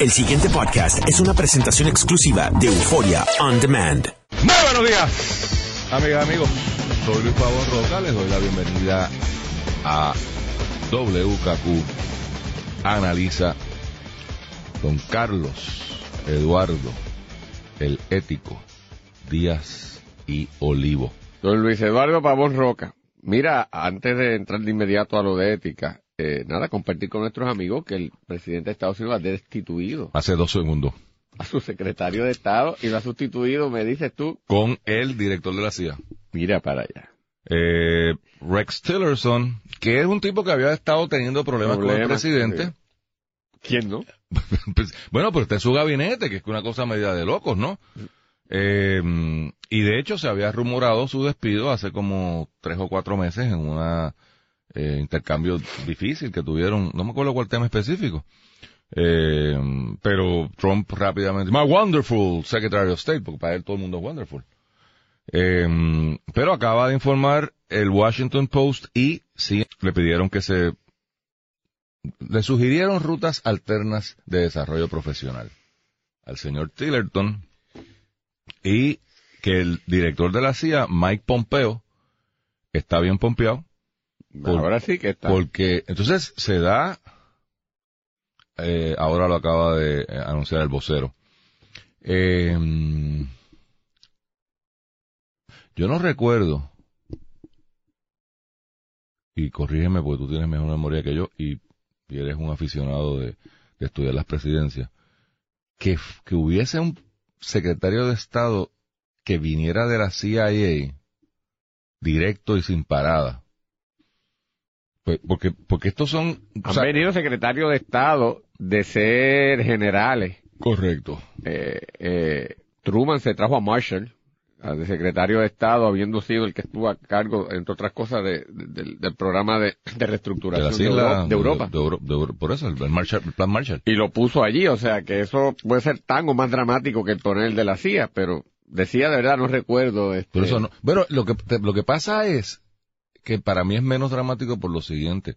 El siguiente podcast es una presentación exclusiva de Euforia On Demand. Muy buenos días, amigas, amigos. Soy Luis Pavón Roca, les doy la bienvenida a WKQ Analiza Don Carlos Eduardo, el ético, Díaz y Olivo. Don Luis Eduardo Pavón Roca. Mira, antes de entrar de inmediato a lo de ética, eh, nada, compartir con nuestros amigos que el presidente de Estados Unidos ha destituido Hace dos segundos. a su secretario de Estado y lo ha sustituido, me dices tú, Con el director de la CIA. mira para allá. Eh, Rex Tillerson, que es un tipo que había estado teniendo problemas, con el presidente. sí. ¿Quién no? Pues, bueno, pero está en su gabinete, que es una cosa media de locos, ¿no? Eh, y de hecho se había rumorado su despido hace como tres o cuatro meses en una eh, intercambio difícil que tuvieron, no me acuerdo cuál tema específico. Eh, pero Trump rápidamente, my wonderful Secretary of State, porque para él todo el mundo es wonderful. Eh, pero acaba de informar el Washington Post y sí, le pidieron que se le sugirieron rutas alternas de desarrollo profesional al señor Tillerton y que el director de la CIA, Mike Pompeo, está bien pompeado Por- Ahora sí que está. porque entonces se da, eh, ahora lo acaba de eh, anunciar el vocero. Eh, yo no recuerdo, y corrígeme porque tú tienes mejor memoria que yo y, y eres un aficionado de, de estudiar las presidencias, que, que hubiese un secretario de Estado que viniera de la CIA directo y sin parada. Pues, porque, porque estos son... o Han sea, venido secretarios de Estado de ser generales. correcto. Eh, eh, Truman se trajo a Marshall, al secretario de Estado, habiendo sido el que estuvo a cargo, entre otras cosas, de- de- del, del programa de, de De reestructuración de, de Europa. de Euro- de Euro- por eso, el, el Marshall- el plan Marshall. y lo puso allí, o sea que eso puede ser tan o más dramático que el poner el de la CIA, pero decía de verdad, no recuerdo. Este, Por eso no. Bueno, lo que, lo que pasa es que para mí es menos dramático por lo siguiente.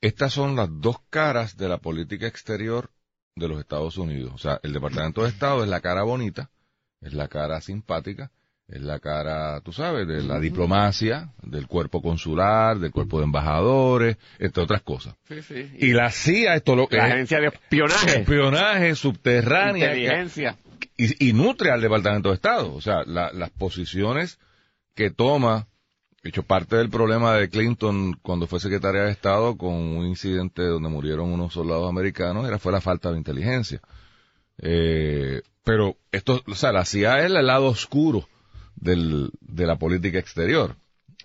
Estas son las dos caras de la política exterior de los Estados Unidos. O sea, el Departamento de Estado es la cara bonita, es la cara simpática, es la cara, tú sabes, de la diplomacia, del cuerpo consular, del cuerpo de embajadores, entre otras cosas. Sí, sí. Y la CIA, esto lo que la es agencia de espionaje, espionaje subterránea que- inteligencia. y, y nutre al Departamento de Estado. O sea, la- las posiciones que toma, de hecho, parte del problema de Clinton cuando fue secretaria de Estado con un incidente donde murieron unos soldados americanos, era fue la falta de inteligencia. Eh, pero esto, o sea, la CIA es el lado oscuro del, de la política exterior.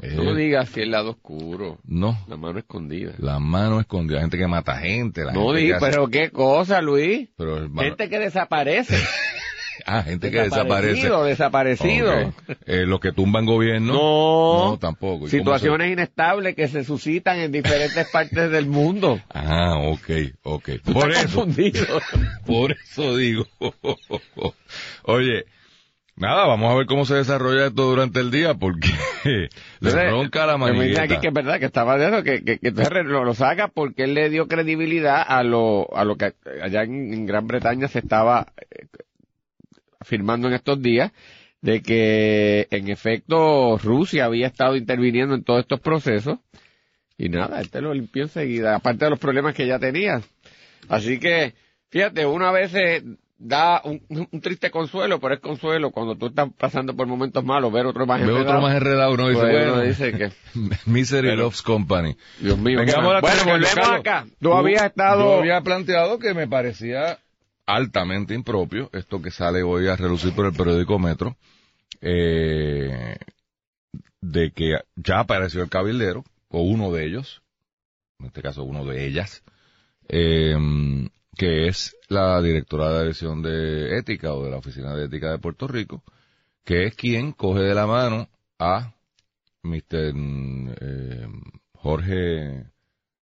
Eh, No digas que el lado oscuro, no, la mano escondida. la mano escondida, gente que mata gente, la No gente que digas, hace- pero qué cosa, Luis. pero Gente que desaparece. ah, gente que desaparece. Desaparecido, desaparecido. Eh, los que tumban gobierno. No. No, tampoco. ¿Y cómo Situaciones inestables que se suscitan en diferentes partes del mundo. Ah, ok, ok. Tú Por estás eso, confundido. por eso digo. Oye, nada, vamos a ver cómo se desarrolla esto durante el día porque le Entonces, ronca la manigueta. aquí que es verdad que estaba eso, que, que, que lo, lo saca porque él le dio credibilidad a lo, a lo que allá en, en Gran Bretaña se estaba eh, afirmando en estos días, de que en efecto Rusia había estado interviniendo en todos estos procesos y nada, este lo limpió enseguida, aparte de los problemas que ya tenía. Así que, fíjate, una vez da un, un triste consuelo, pero es consuelo cuando tú estás pasando por momentos malos, ver otro más Veo otro más enredado, uno dice, Pues bueno, uno dice que, Misery Pero- Loves Company. Dios mío. Bueno, volvemos acá. Tú habías Yo estado... había planteado que me parecía altamente impropio esto que sale hoy a relucir por el periódico Metro, eh, de que ya apareció el cabildero, o uno de ellos, en este caso uno de ellas, eh, que es la directora de la Dirección de Ética o de la Oficina de Ética de Puerto Rico, que es quien coge de la mano a Mr. eh, Jorge,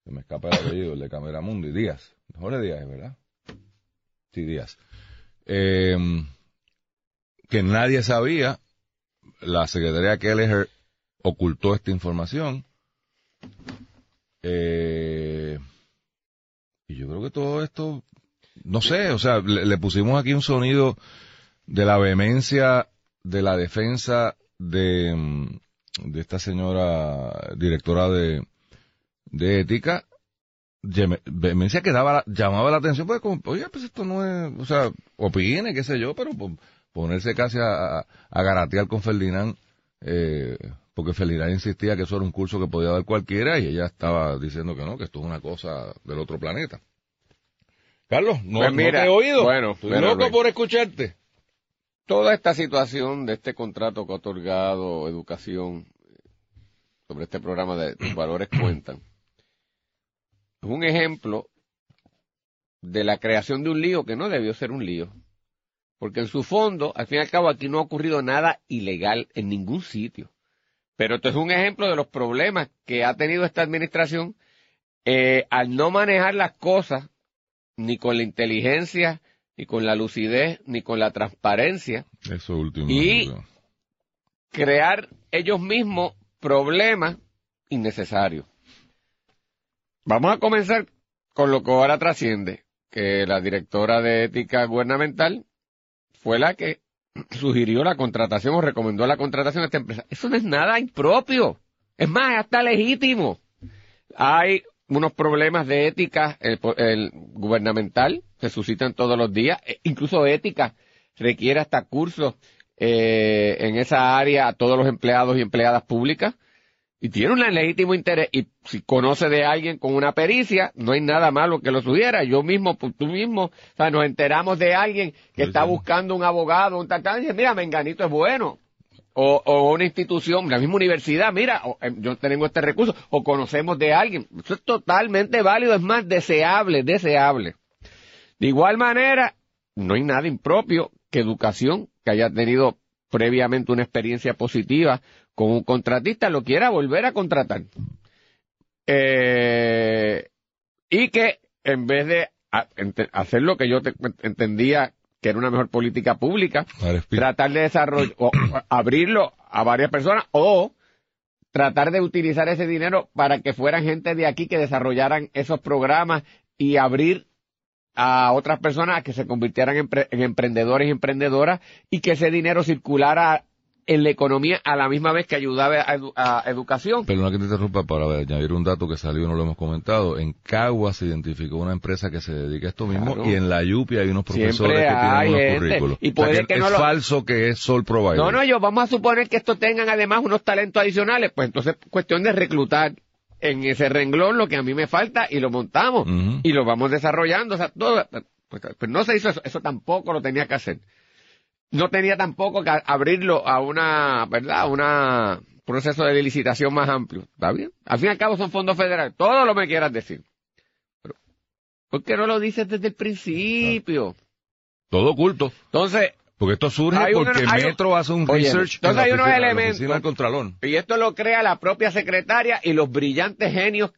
se me escapa el apellido, el de Cámara Mundi, Díaz, Jorge Díaz, ¿verdad? Díaz. Eh, que nadie sabía, la secretaria Kelleher ocultó esta información. Eh, y yo creo que todo esto no sé, o sea, le, le pusimos aquí un sonido de la vehemencia de la defensa de, mm, de esta señora directora de, de ética, vehemencia que daba, la- llamaba la atención, pues como, oye, pues esto no es, o sea, opine, qué sé yo, pero po- ponerse casi a, a, a garatear con Ferdinand, eh, porque Ferdinand insistía que eso era un curso que podía dar cualquiera y ella estaba diciendo que no, que esto es una cosa del otro planeta. Carlos, no, Pues no mira, te he oído. bueno, Estoy bueno, loco Luis. por escucharte. Toda esta situación de este contrato que ha otorgado educación sobre este programa de Tus valores cuentan es un ejemplo de la creación de un lío que no debió ser un lío. Porque en su fondo, al fin y al cabo, aquí no ha ocurrido nada ilegal en ningún sitio. Pero esto es un ejemplo de los problemas que ha tenido esta administración eh, al no manejar las cosas ni con la inteligencia, ni con la lucidez, ni con la transparencia, Eso último. Y- crear ellos mismos problemas innecesarios. Vamos a comenzar con lo que ahora trasciende, que la directora de ética gubernamental fue la que sugirió la contratación o recomendó la contratación de esta empresa. Eso no es nada impropio. Es más, hasta legítimo. Hay unos problemas de ética el, el gubernamental, se suscitan todos los días, e incluso ética requiere hasta cursos eh, en esa área a todos los empleados y empleadas públicas y tiene un legítimo interés y si conoce de alguien con una pericia, no hay nada malo que lo sugiera. Yo mismo, pues, tú mismo, o sea, nos enteramos de alguien que Sí, está sí. buscando un abogado, un tal, tal, y dice, mira, Menganito es bueno. O, o una institución, la misma universidad, mira, o, eh, yo tengo este recurso, o conocemos de alguien. Eso es totalmente válido, es más deseable, deseable. De igual manera, no hay nada impropio que educación que haya tenido previamente una experiencia positiva con un contratista lo quiera volver a contratar. Eh, y que en vez de hacer lo que yo te- entendía que era una mejor política pública, tratar de desarrollar, o, abrirlo a varias personas o tratar de utilizar ese dinero para que fueran gente de aquí que desarrollaran esos programas y abrir a otras personas a que se convirtieran en, en emprendedores y emprendedoras y que ese dinero circulara en la economía a la misma vez que ayudaba a, edu- a educación. Perdona que te interrumpa para añadir un dato que salió y no lo hemos comentado. En Cagua se identificó una empresa que se dedica a esto mismo Claro. y en la Yupi hay unos profesores Siempre que hay tienen unos currículos. Y O sea, puede que es no lo- falso que es Sol Provider. No, no, yo vamos a suponer que estos tengan además unos talentos adicionales, pues entonces cuestión de reclutar en ese renglón lo que a mí me falta y lo montamos y lo vamos desarrollando, o sea, todo, pues, pues no se hizo eso, eso tampoco lo tenía que hacer. No tenía tampoco que abrirlo a una, ¿verdad? A una proceso de licitación más amplio. ¿Está bien? Al fin y al cabo son fondos federales, todo lo que quieras decir. Pero, ¿por qué no lo dices desde el principio? Todo oculto. Entonces, Porque esto surge una- porque hay Metro hace un Oye, research entonces en la hay unos oficina- elementos- del. Y esto lo crea la propia secretaria y los brillantes genios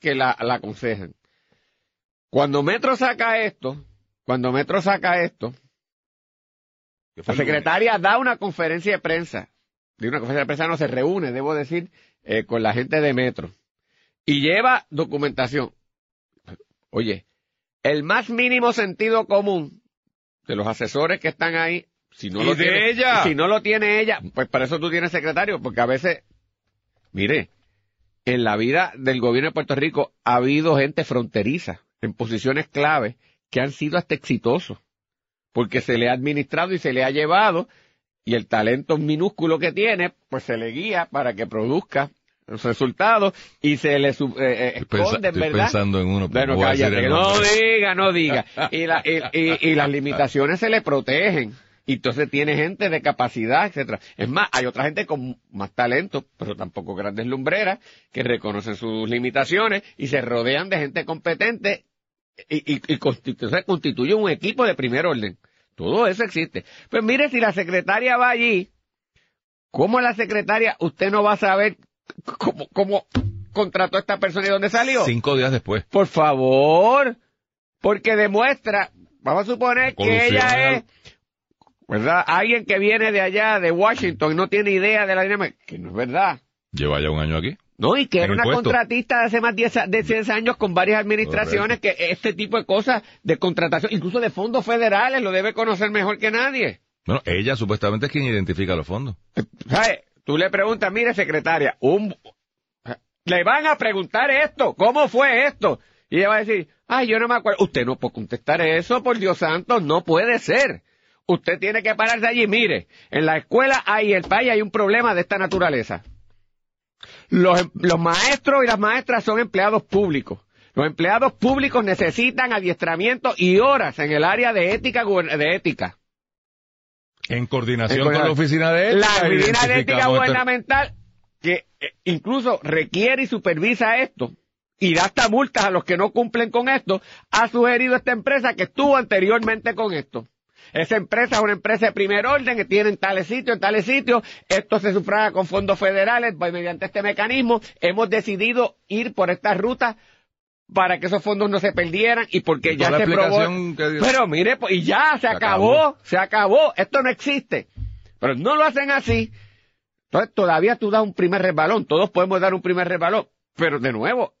que la, la aconsejan. Cuando Metro saca esto, cuando Metro saca esto, la secretaria da una conferencia de prensa. De una conferencia de prensa no se reúne, debo decir, eh, con la gente de Metro. Y lleva documentación. Oye, el más mínimo sentido común de los asesores que están ahí, si no lo de tiene, ella. si no lo tiene ella, pues para eso tú tienes secretario, porque a veces, mire, en la vida del gobierno de Puerto Rico ha habido gente fronteriza en posiciones clave que han sido hasta exitosos, porque se le ha administrado y se le ha llevado y el talento minúsculo que tiene, pues se le guía para que produzca los resultados y se le eh, eh, esconden, estoy ¿verdad? pensando en uno, pero Bueno, no cállate, diga, no diga. Y, la- y- y- y las limitaciones se le protegen. Y entonces tiene gente de capacidad, etcétera. Es más, hay otra gente con más talento, pero tampoco grandes lumbreras, que reconocen sus limitaciones y se rodean de gente competente y, y, y constitu- se constituye un equipo de primer orden. Todo eso existe. Pues mire, si la secretaria va allí, ¿cómo la secretaria usted no va a saber cómo, cómo contrató a esta persona y dónde salió? Cinco días después. Por favor, porque demuestra, vamos a suponer que ella es, ¿verdad? Alguien que viene de allá, de Washington, y no tiene idea de la dinámica, que no es verdad. Lleva ya un año aquí. No, y que era una contratista de hace más de 10 de 10 años con varias administraciones que este tipo de cosas de contratación, incluso de fondos federales, lo debe conocer mejor que nadie. Bueno, ella supuestamente es quien identifica los fondos. ¿Sabes? Tú le preguntas, mire secretaria, un... le van a preguntar esto, ¿cómo fue esto? Y ella va a decir, ay, yo no me acuerdo. Usted no puede contestar eso, por Dios santo, no puede ser. Usted tiene que pararse allí, mire, en la escuela hay, el país hay un problema de esta naturaleza. Los, los maestros y las maestras son empleados públicos. Los empleados públicos necesitan adiestramiento y horas en el área de ética, guber- de ética. En coordinación En con la oficina de ética. La Oficina de Ética Gubernamental, que eh, incluso requiere y supervisa esto, y da hasta multas a los que no cumplen con esto, ha sugerido esta empresa que estuvo anteriormente con esto. Esa empresa es una empresa de primer orden que tiene en tales sitios, en tales sitios. Esto se sufraga con fondos federales pues, mediante este mecanismo. Hemos decidido ir por esta ruta para que esos fondos no se perdieran y porque Y ya se probó. que. Pero mire, pues, y ya se, Se acabó, acabó. se acabó. Esto no existe. Pero no lo hacen así. Entonces todavía tú das un primer resbalón. Todos podemos dar un primer resbalón. Pero de nuevo,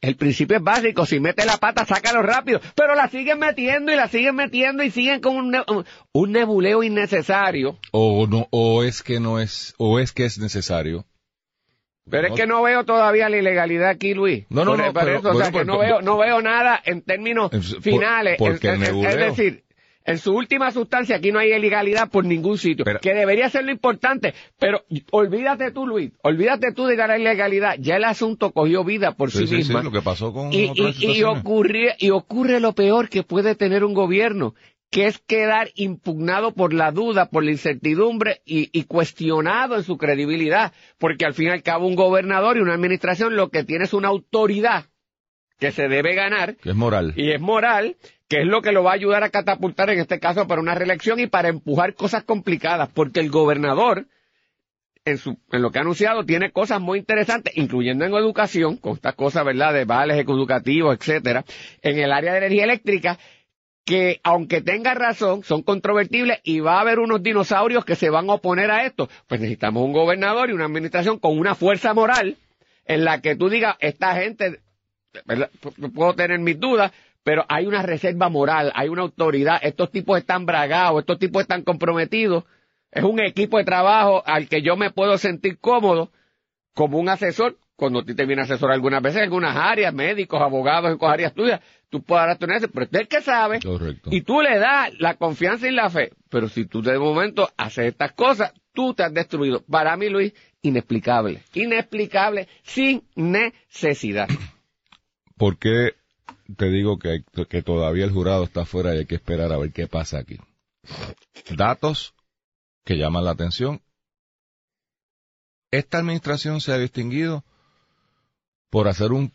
el principio es básico. Si mete la pata, sácalo rápido. Pero la siguen metiendo y la siguen metiendo y siguen con un, ne- un- nebuleo innecesario. O no, o es que no es, o es que es necesario. Pero es que no veo todavía la ilegalidad aquí, Luis. No, no, Por- no, por pero- eso, o sea, bueno, que no veo, no veo nada en términos por- finales. porque Es- el decir, en su última sustancia aquí no hay ilegalidad por ningún sitio, Pero- que debería ser lo importante. Pero olvídate tú, Luis, olvídate tú de la ilegalidad. Ya el asunto cogió vida por sí, Sí, sí, sí, misma. lo que pasó con y, y- ocurre, y ocurre lo peor que puede tener un gobierno, que es quedar impugnado por la duda, por la incertidumbre y, y cuestionado en su credibilidad, porque al fin y al cabo un gobernador y una administración lo que tiene es una autoridad que se debe ganar Que es moral. y es moral, que es lo que lo va a ayudar a catapultar en este caso para una reelección y para empujar cosas complicadas, porque el gobernador en, su, en lo que ha anunciado tiene cosas muy interesantes, incluyendo en educación, con estas cosas, ¿verdad?, de vales educativos, etcétera, en el área de energía eléctrica, que aunque tenga razón, son controvertibles y va a haber unos dinosaurios que se van a oponer a esto. Pues necesitamos un gobernador y una administración con una fuerza moral en la que tú digas, esta gente, puedo tener mis dudas, pero hay una reserva moral, hay una autoridad, estos tipos están bragados, estos tipos están comprometidos, es un equipo de trabajo al que yo me puedo sentir cómodo como un asesor, cuando a ti te viene a asesorar algunas veces en algunas áreas, médicos, abogados, en cosas áreas tuyas, tú puedes tener pero usted es el que sabe, Correcto. y tú le das la confianza y la fe, pero si tú de momento haces estas cosas, tú te has destruido. Para mí, Luis, inexplicable, inexplicable, sin necesidad. ¿Por qué te digo que, que todavía el jurado está afuera y hay que esperar a ver qué pasa aquí? Datos que llaman la atención. Esta administración se ha distinguido por hacer un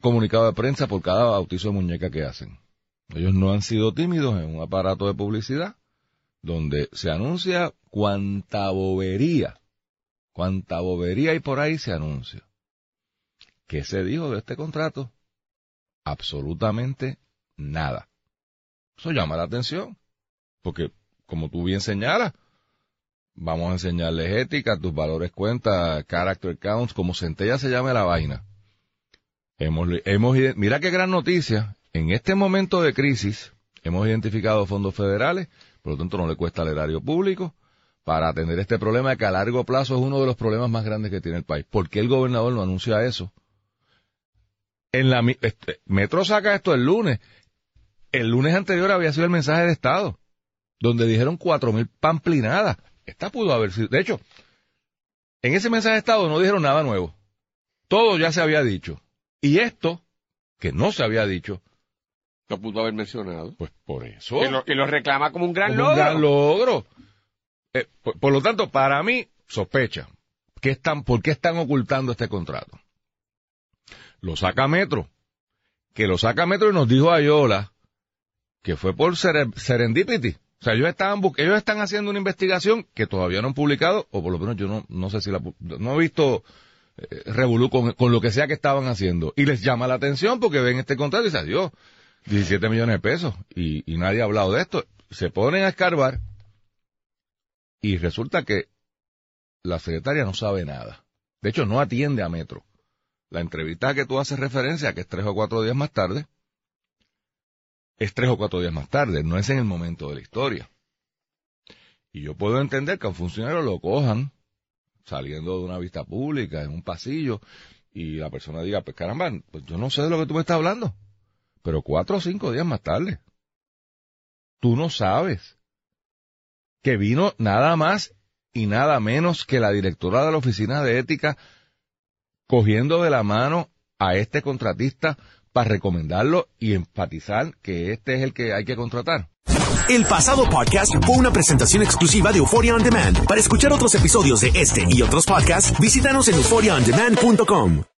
comunicado de prensa por cada bautizo de muñeca que hacen. Ellos no han sido tímidos en un aparato de publicidad donde se anuncia cuanta bobería, cuanta bobería hay por ahí se anuncia. ¿Qué se dijo de este contrato? Absolutamente nada. Eso llama la atención, porque como tú bien señalas, vamos a enseñarles ética, tus valores cuenta, character counts, como centella se llame la vaina. Hemos, hemos, mira qué gran noticia. En este momento de crisis, hemos identificado fondos federales, por lo tanto no le cuesta al erario público, para atender este problema que a largo plazo es uno de los problemas más grandes que tiene el país. ¿Por qué el gobernador no anuncia eso? En la, este, Metro saca esto el lunes. El lunes anterior había sido el mensaje de Estado, donde dijeron cuatro mil pamplinadas. Esta pudo haber sido. De hecho, en ese mensaje de Estado no dijeron nada nuevo. Todo ya se había dicho. Y esto, que no se había dicho, Lo pudo haber mencionado. pues por eso. Y, lo, y lo reclama como un gran como logro. un gran logro. Eh, por, por lo tanto, para mí, sospecha. ¿Qué están, ¿Por qué están ocultando este contrato? Lo saca Metro. Que lo saca Metro y nos dijo Ayola que fue por sere- serendipity. O sea, ellos ellos están haciendo una investigación que todavía no han publicado, o por lo menos yo no, no sé si la, no he visto eh, con, con lo que sea que estaban haciendo. Y les llama la atención porque ven este contrato y dicen, adiós, 17 millones de pesos. Y nadie ha hablado de esto. Se ponen a escarbar y resulta que la secretaria no sabe nada. De hecho, no atiende a Metro. La entrevista que tú haces referencia, que es tres o cuatro días más tarde, es tres o cuatro días más tarde, no es en el momento de la historia. Y yo puedo entender que a un funcionario lo cojan saliendo de una vista pública, en un pasillo, y la persona diga, pues caramba, pues yo no sé de lo que tú me estás hablando. Pero cuatro o cinco días más tarde, tú no sabes que vino nada más y nada menos que la directora de la Oficina de Ética cogiendo de la mano a este contratista para recomendarlo y enfatizar que este es el que hay que contratar. El pasado podcast fue una presentación exclusiva de Euphoria On Demand. Para escuchar otros episodios de este y otros podcasts, visítanos en euphoriaondemand.com.